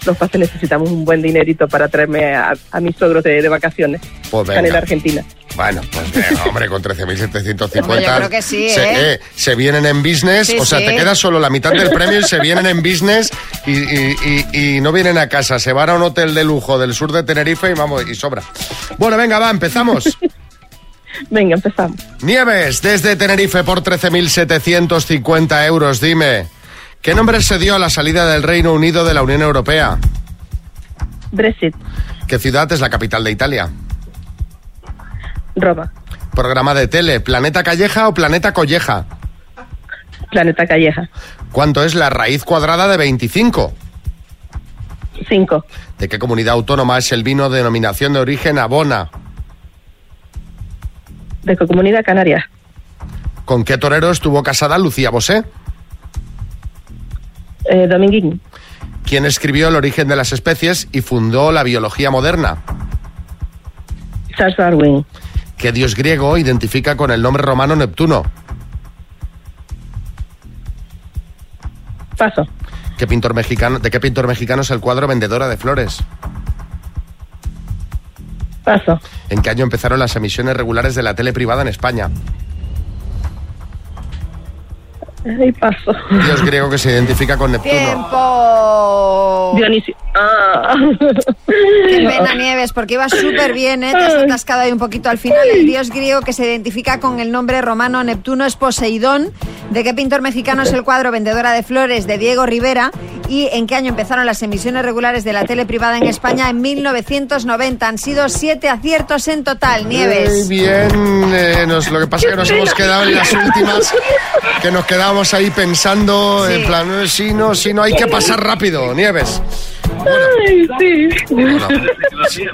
los pases necesitamos un buen dinerito para traerme a, a mis suegros de, de vacaciones. Pues Están en venga. Argentina. Bueno, pues venga, hombre, con 13.750. Hombre, yo creo que sí, se, ¿eh? eh, se vienen en business, Sí, o sea, sí. te queda solo la mitad del premio y se vienen en business y, y- y- y no vienen a casa, se van a un hotel de lujo del sur de Tenerife y vamos, y sobra. Bueno, venga, va, empezamos. Venga, empezamos. Nieves, desde Tenerife por 13.750 euros, dime. ¿Qué nombre se dio a la salida del Reino Unido de la Unión Europea? Brexit, ¿Qué ciudad es la capital de Italia? Roma, Programa de tele, ¿Planeta Calleja o Planeta Colleja? Planeta Calleja, ¿Cuánto es la raíz cuadrada de 25? 5, ¿De qué comunidad autónoma es el vino de denominación de origen Abona? de Comunidad Canaria, ¿Con qué torero estuvo casada Lucía Bosé? Eh, Dominguín, ¿Quién escribió El origen de las especies y fundó la biología moderna? Charles Darwin, ¿Qué dios griego identifica con el nombre romano Neptuno? Paso, ¿Qué pintor mexicano, ¿De qué pintor mexicano es el cuadro Vendedora de Flores? Paso. ¿En qué año empezaron las emisiones regulares de la tele privada en España? Ay, paso. Dios griego que se identifica con Neptuno. ¡Tiempo! Dionisio. Ah. Qué pena, Nieves, porque iba súper bien, ¿eh? Te has atascado ahí un poquito al final. El dios griego que se identifica con el nombre romano Neptuno es Poseidón. ¿De qué pintor mexicano es el cuadro Vendedora de Flores de Diego Rivera? ¿Y en qué año empezaron las emisiones regulares de la tele privada en España? En 1990. Han sido siete aciertos en total, Nieves. Muy bien, eh, nos- lo que pasa es que nos hemos quedado en las últimas, que nos quedábamos ahí pensando, en plan, eh, sí, no, sí, no, hay que pasar rápido, Nieves. Ay, sí.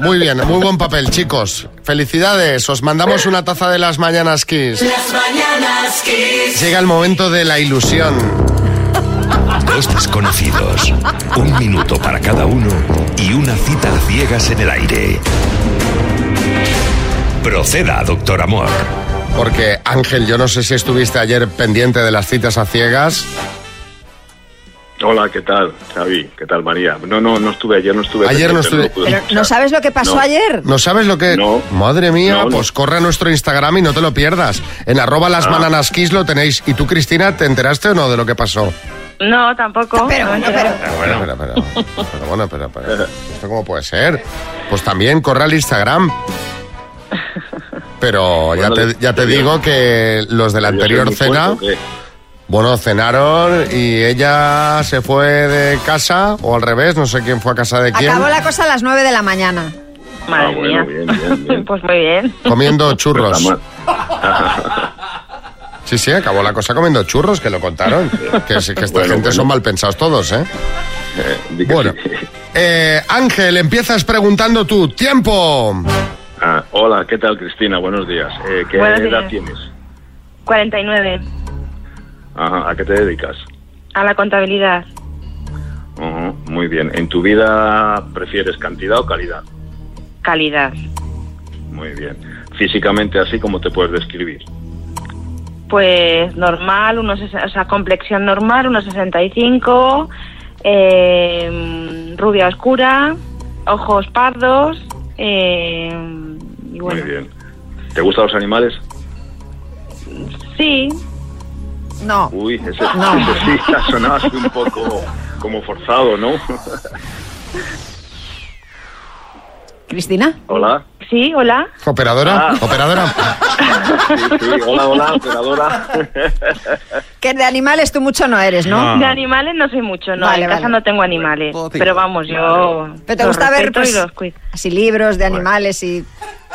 Muy bien, muy buen papel, chicos. Felicidades, os mandamos una taza de las Mañanas Kiss. Las mañanas Kiss. Llega el momento de la ilusión. Dos desconocidos, un minuto para cada uno y una cita a ciegas en el aire. Proceda, doctor Amor. Porque, Ángel, yo no sé si estuviste ayer pendiente de las citas a ciegas. Hola, ¿qué tal, Xavi? ¿Qué tal, María? No, no, no estuve ayer, no estuve. Ayer no estuve- Pero. ¿no sabes lo que pasó No. ayer? ¿No sabes lo que...? No. Madre mía, No, no. pues corre a nuestro Instagram y no te lo pierdas. En arroba las Ah. bananas kiss lo tenéis. ¿Y tú, Cristina, te enteraste o no de lo que pasó? No, tampoco. Pero, bueno, pero... Pero bueno, pero, pero, pero bueno, pero, pero, ¿esto cómo puede ser? Pues también corre al Instagram. Pero ya te, ya te digo que los de la ¿Yo soy anterior cena, fuerte bueno, cenaron y ella se fue de casa, o al revés, no sé quién fue a casa de quién, Acabó la cosa a las 9 de la mañana. Madre Ah, bueno, mía. bien, bien, bien. Pues muy bien. comiendo churros. Está Sí, sí, acabó la cosa comiendo churros, que lo contaron. Que, sí, que esta Bueno, gente bueno. son mal pensados todos, ¿eh? Eh, Bueno, sí. eh, Ángel, empiezas preguntando tú. ¡Tiempo! Ah, hola, ¿qué tal, Cristina? Buenos días. Eh, ¿Qué Buenos edad días. tienes? 49. Ajá, ¿A qué te dedicas? A la contabilidad. Muy bien. ¿En tu vida prefieres cantidad o calidad? Calidad. Muy bien. Físicamente, así como te puedes describir. Pues normal, unos, o sea, complexión normal, unos 65, eh, rubia oscura, ojos pardos, eh, y bueno, Muy bien. ¿Te gustan los animales? sí, No. Uy, ese, No. ese sí ha sonado así un poco como forzado, ¿no? ¿Cristina? Hola. sí, hola. ¿Operadora? Ah. ¿Operadora? Sí, sí, hola, hola, operadora. Que de animales tú mucho no eres, ¿no? De animales no soy mucho, no, Vale, en casa no tengo animales, pero vamos, yo Pero te los gusta ver pues, los así libros de animales y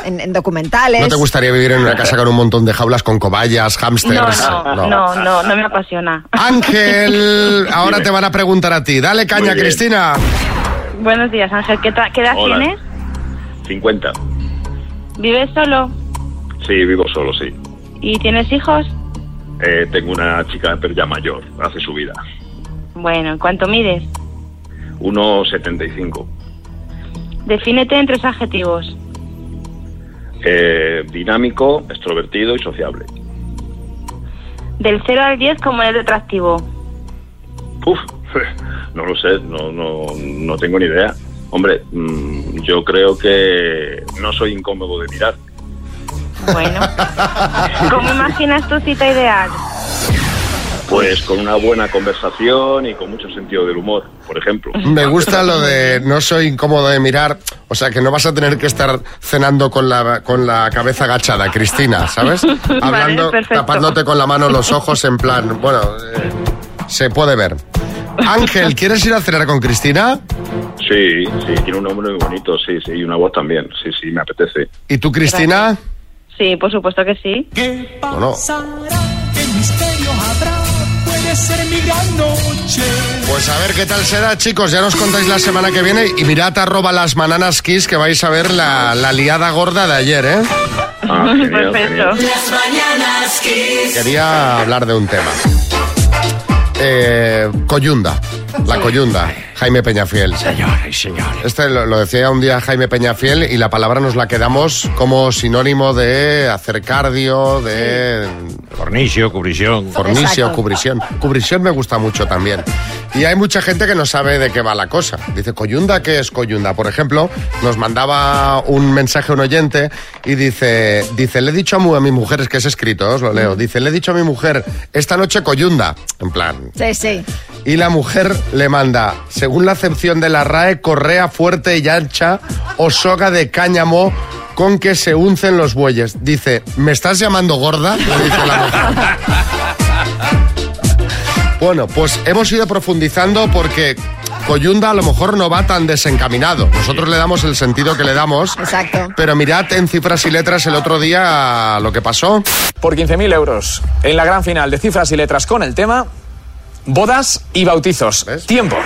en, en documentales. ¿No te gustaría vivir en una casa con un montón de jaulas con cobayas, No, hámsters? no, no, no, no me apasiona. Ángel, ahora te van a preguntar a ti. Dale caña. Cristina. Buenos días, Ángel, ¿qué, qué edad Hola. tienes? 50. ¿Vives solo? Sí, vivo solo, sí. ¿Y tienes hijos? Eh, tengo una chica, pero ya mayor, hace su vida. Bueno, ¿cuánto mides? 1,75. Defínete en tres adjetivos. Eh, dinámico, extrovertido y sociable. Del 0 al 10, ¿cómo eres de atractivo? Uf, no lo sé, no, no, no tengo ni idea. Hombre, mm, yo creo que no soy incómodo de mirar. Bueno. ¿Cómo imaginas tu cita ideal? Pues con una buena conversación y con mucho sentido del humor, por ejemplo. Me gusta lo de no soy incómodo de mirar, o sea que no vas a tener que estar cenando con la, con la cabeza agachada, Cristina, ¿sabes? Hablando, tapándote con la mano los ojos en plan, bueno, eh, se puede ver. Ángel, ¿quieres ir a cenar con Cristina? Sí, sí, tiene un nombre muy bonito, sí, sí, y una voz también, sí, sí, me apetece. ¿Y tú, Cristina? Sí, por supuesto que sí. Bueno, ¿Qué misterio habrá? Puede ser mi gran noche. pues a ver qué tal será, chicos. Ya nos contáis la semana que viene y mirad arroba las bananas kiss que vais a ver la, la liada gorda de ayer, ¿eh? Ah, genial, genial. Las mañanas Kiss. Quería hablar de un tema. Eh, coyunda. La coyunda. Jaime Peñafiel. Señores, señores. Este lo, lo decía un día Jaime Peñafiel y la palabra nos la quedamos como sinónimo de hacer cardio, de Cornicio, cubrición. fornicio, Exacto. cubrición. Cubrición me gusta mucho también. Y hay mucha gente que no sabe de qué va la cosa. Dice, ¿coyunda qué es coyunda? Por ejemplo, nos mandaba un mensaje un oyente y dice, dice, le he dicho a, mi mujer, es que es escrito, os lo leo, dice, le he dicho a mi mujer, esta noche coyunda. En plan, Sí, sí. y la mujer le manda, según la acepción de la RAE, correa fuerte y ancha o soga de cáñamo con que se uncen los bueyes. Dice, ¿me estás llamando gorda? Le dice la mujer. Bueno, pues hemos ido profundizando porque Coyunda a lo mejor no va tan desencaminado. Nosotros le damos el sentido que le damos. Exacto. Pero mirad en cifras y letras el otro día lo que pasó. Por 15.000 euros en la gran final de cifras y letras con el tema bodas y bautizos. Tiempo.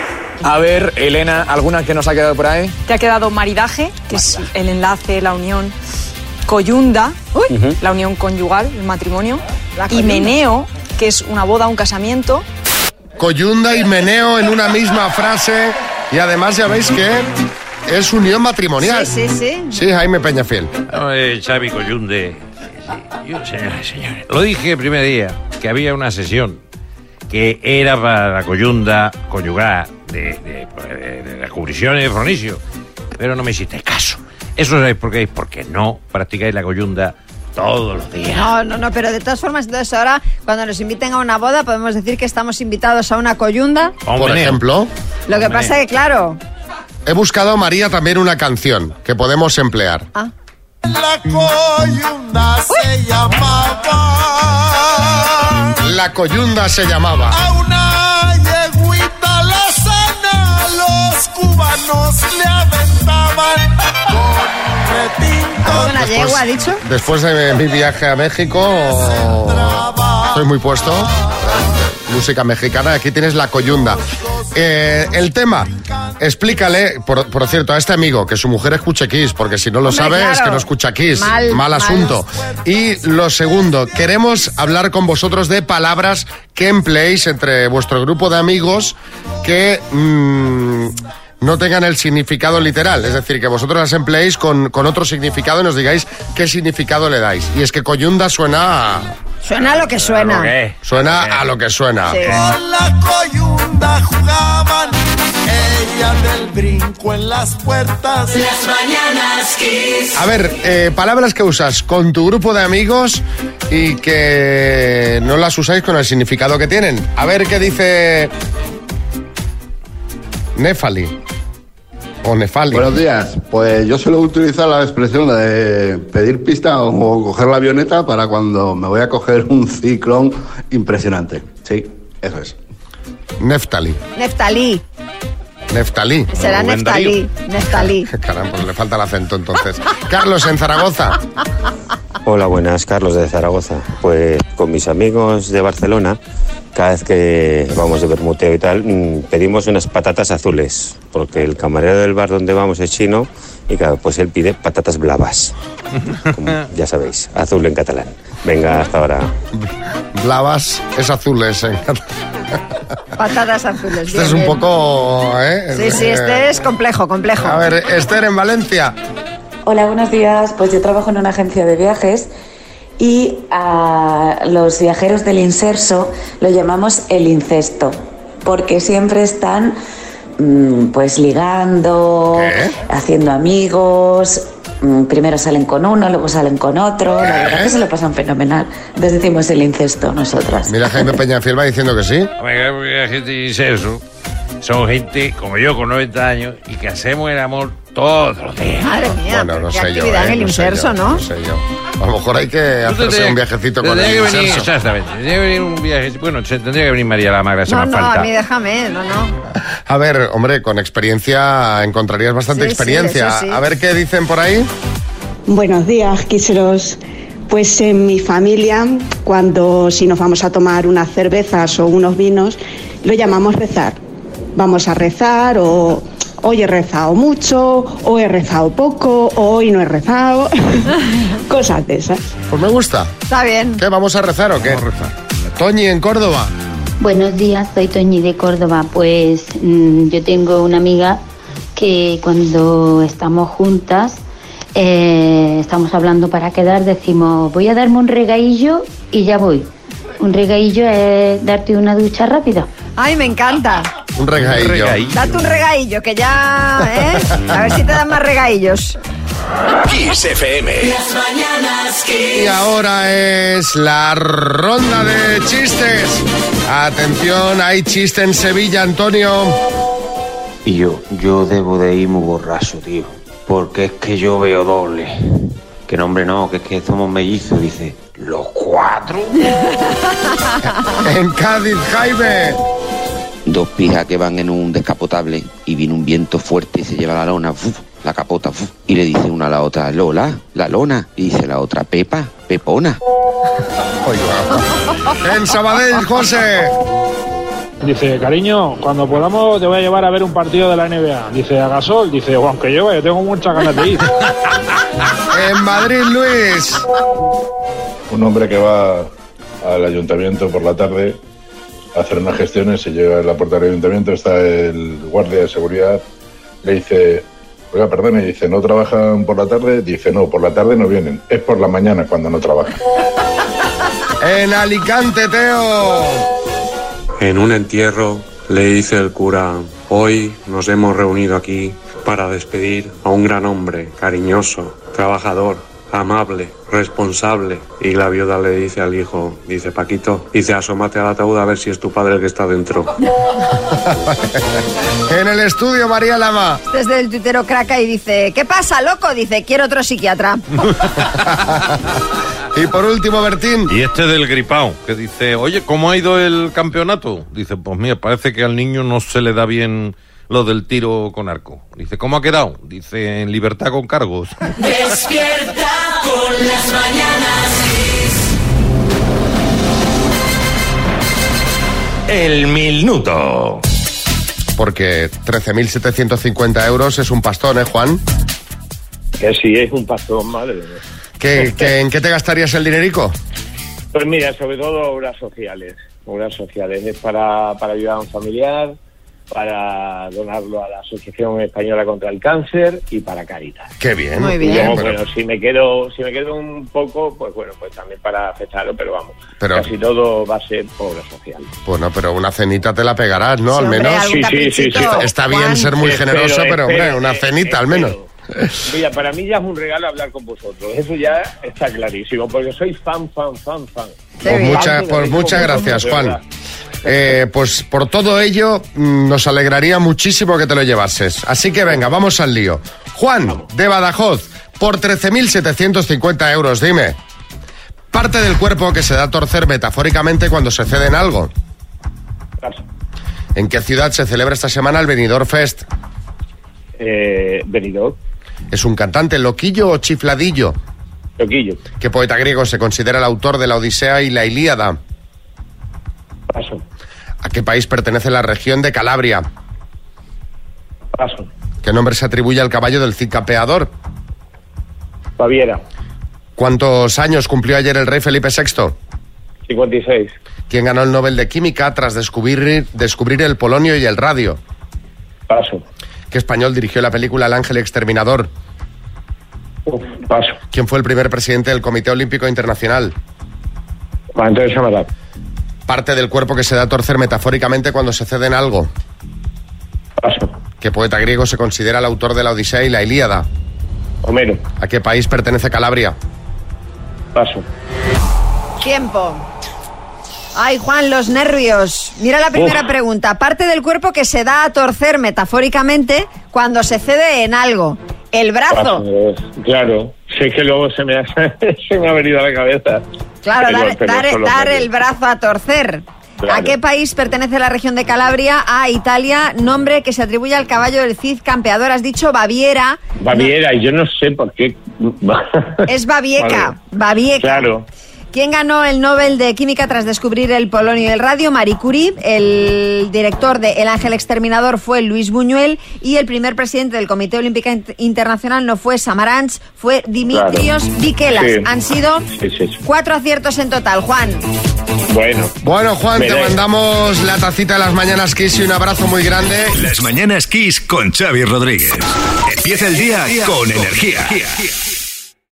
A ver, Elena, ¿alguna que nos ha quedado por ahí? Te ha quedado maridaje, que es el enlace, la unión. Coyunda, la unión conyugal, el matrimonio. Y meneo, que es una boda, un casamiento. Coyunda y meneo en una misma frase. Y además ya veis que es unión matrimonial. Sí, sí, sí. Sí, Jaime Peñafiel. Eh, Xavi Coyunde. Yo, señoras y señores, lo dije el primer día, que había una sesión que era para la coyunda conyugal de, de, de- de la cubrición de Fronicio, pero no me hiciste caso. Eso sabéis por qué, porque no practicáis la coyunda todos los días. No, no, no, pero de todas formas, entonces ahora, cuando nos inviten a una boda, podemos decir que estamos invitados a una coyunda. Por ejemplo, Lo que pasa es que, claro. he buscado a María también una canción que podemos emplear. Ah. La coyunda se llamaba. La coyunda se llamaba. A una yeguita la sana los cubanos le aventaban con retinto. ¿Una yegua, ha dicho? Después de mi viaje a México, estoy muy puesto. Música mexicana, aquí tienes la coyunda. Eh, el tema, explícale, por, por cierto, a este amigo que su mujer escuche Kiss, porque si no lo Hombre, sabe es que no escucha Kiss. Mal, mal. asunto. Y lo segundo, queremos hablar con vosotros de palabras que empleéis entre vuestro grupo de amigos que mm, no tengan el significado literal. Es decir, que vosotros las empleéis con, con otro significado y nos digáis qué significado le dais. Y es que coyunda suena a... Suena a lo que suena. Suena a lo que suena. Sí. Con la coyunda jugaban ella del brinco en las puertas. Las mañanas kiss. A ver, eh, palabras que usas con tu grupo de amigos y que no las usáis con el significado que tienen. A ver qué dice Nefali. O Nefali. Buenos días. Pues yo suelo utilizar la expresión de pedir pista o coger la avioneta para cuando me voy a coger un ciclón impresionante. Sí, eso es. Neftali. Neftalí. Neftalí. Será Rubén Neftalí. Neftalí. Caramba, pues le falta el acento entonces. Carlos, en Zaragoza. Hola, buenas, Carlos de Zaragoza. Pues con mis amigos de Barcelona, cada vez que vamos de bermuteo y tal, mm, pedimos unas patatas azules, porque el camarero del bar donde vamos es chino y claro, pues él pide patatas blavas, como ya sabéis, azul en catalán. Venga, hasta ahora. Blavas es azules. ¿eh? Patatas azules. Este bien, es un bien. poco... ¿eh? Sí, sí, este es complejo, complejo. A ver, Esther en Valencia. Hola, buenos días. Pues yo trabajo en una agencia de viajes y a los viajeros del inserso lo llamamos el incesto, porque siempre están mm, pues ligando, haciendo amigos. mm, Primero salen con uno, luego salen con otro. La verdad que se lo pasan fenomenal. Entonces decimos el incesto nosotras. Mira, Jaime Peñafiel va diciendo que sí. La gente eso. Son gente como yo con 90 años y que hacemos el amor todos los días. Madre mía, Bueno, no qué sé yo, actividad ¿eh? en el No sé inserso, yo, ¿no? No sé yo. A lo mejor hay que hacerse tendría- un viajecito con tendría el que venir, inserso. Exactamente. Tendría que venir un viaje. Bueno, se- tendría que venir María la Magra, No, no, falta. a mí déjame, no, no. A ver, hombre, con experiencia encontrarías bastante Sí, experiencia. sí. A ver qué dicen por ahí. Buenos días, quiseros. Pues en mi familia, cuando si nos vamos a tomar unas cervezas o unos vinos, lo llamamos rezar. Vamos a rezar o hoy he rezado mucho, o he rezado poco, o hoy no he rezado. Cosas de esas. Pues me gusta. Está bien. ¿Qué, vamos a rezar o qué? Vamos a rezar. Toñi, en Córdoba. Buenos días, soy Toñi de Córdoba. Pues mm, yo tengo una amiga que cuando estamos juntas, eh, estamos hablando para quedar, decimos, voy a darme un regaillo y ya voy. Un regaillo es darte una ducha rápida. Ay, me encanta. Un regaillo. Date un regaillo, que ya, ¿eh? A ver si te dan más regaillos. Kiss FM. Las mañanas Kiss. Y ahora es la ronda de chistes. Atención, hay chiste en Sevilla, Antonio. Y yo, yo debo de ir muy borracho, tío. Porque es que yo veo doble. Que no, hombre, no, que es que somos mellizos, dice. Los cuatro. En Cádiz, Jaime. Dos pijas que van en un descapotable y viene un viento fuerte y se lleva la lona, la capota, y le dice una a la otra, Lola, la lona, y dice la otra, Pepa, Pepona. En Sabadell, José. Dice, cariño, cuando podamos te voy a llevar a ver un partido de la NBA. Dice, a Gasol. Dice, aunque yo, yo tengo muchas ganas de ir. En Madrid, Luis. Un hombre que va al ayuntamiento por la tarde hacer unas gestiones, se llega a la puerta del ayuntamiento, está el guardia de seguridad, le dice, oiga, perdone, dice, ¿no trabajan por la tarde? Dice, no, por la tarde no vienen, es por la mañana cuando no trabajan. En Alicante, Teo. En un entierro le dice el cura, hoy nos hemos reunido aquí para despedir a un gran hombre, cariñoso, trabajador, amable, responsable. Y la viuda le dice al hijo, dice Paquito, dice asómate al ataúd a ver si es tu padre el que está dentro. En el estudio, María Lama. Desde el tuitero craca y dice, ¿qué pasa, loco? Dice, quiero otro psiquiatra. Y por último, Bertín. Y este del gripao, que dice, oye, ¿cómo ha ido el campeonato? Dice, pues mira, parece que al niño no se le da bien lo del tiro con arco. Dice, ¿cómo ha quedado? Dice, en libertad con cargos. Despierta con las mañanas. El minuto. Porque 13.750 euros es un pastón, ¿eh, Juan? Que sí, es un pastón, madre mía. ¿Qué, qué- en qué te gastarías el dinerico? Pues mira, sobre todo obras sociales. Obras sociales. Es para, para ayudar a un familiar, para donarlo a la Asociación Española contra el Cáncer y para Caritas. Qué bien. Muy bien. Pero- bueno, si me quedo, si me quedo un poco, pues bueno, pues también para afectarlo, pero vamos, Pero- casi todo va a ser obra social. Bueno, pero una cenita te la pegarás, ¿no? Sí, al menos. Sí, sí, sí, Está bien ser muy Espero, generoso, pero hombre, espero, una cenita al menos. Mira, para mí ya es un regalo hablar con vosotros. Eso ya está clarísimo, porque soy fan, fan, fan, fan. Pues, mucha- pues muchas gracias, Juan. Eh, pues por todo ello, mm, nos alegraría muchísimo que te lo llevases. Así que venga, vamos al lío. Juan, de Badajoz, por 13.750 euros, dime. Parte del cuerpo que se da a torcer metafóricamente cuando se cede en algo. ¿En qué ciudad se celebra esta semana el Benidorm Fest? Eh, Benidorm. ¿Es un cantante loquillo o chifladillo? Loquillo. ¿Qué poeta griego se considera el autor de la Odisea y la Ilíada? Paso. ¿A qué país pertenece la región de Calabria? Paso. ¿Qué nombre se atribuye al caballo del Cid Campeador? Baviera. ¿Cuántos años cumplió ayer el rey Felipe VI? 56. ¿Quién ganó el Nobel de Química tras descubrir, descubrir el polonio y el radio? Paso. ¿Qué español dirigió la película El Ángel Exterminador? paso. ¿Quién fue el primer presidente del Comité Olímpico Internacional? Antonio Samarat. Parte del cuerpo que se da a torcer metafóricamente cuando se cede en algo. Paso. ¿Qué poeta griego se considera el autor de la Odisea y la Ilíada? Homero. ¿A qué país pertenece Calabria? Paso. Tiempo. Ay, Juan, los nervios. Mira la primera Uf. pregunta. Parte del cuerpo que se da a torcer metafóricamente cuando se cede en algo. El brazo. Paso. Claro. Sí, es que luego se me ha, se me ha venido a la cabeza. Claro, dar, el brazo a torcer. Claro. ¿A qué país pertenece la región de Calabria? A Italia, nombre que se atribuye al caballo del Cid campeador. Has dicho Baviera. Baviera, y yo no sé por qué. Es Babieca. Vale. Babieca. Claro. ¿Quién ganó el Nobel de Química tras descubrir el polonio y el radio? Marie Curie. El director de El Ángel Exterminador fue Luis Buñuel. Y el primer presidente del Comité Olímpico Int- Internacional no fue Samaranch, fue Dimitrios Claro. Vikelas. Sí. Han sido cuatro aciertos en total, Juan. Bueno. Bueno, Juan, Me te da- mandamos la tacita de las mañanas Kiss y un abrazo muy grande. Las mañanas Kiss con Xavi Rodríguez. Empieza el día con energía.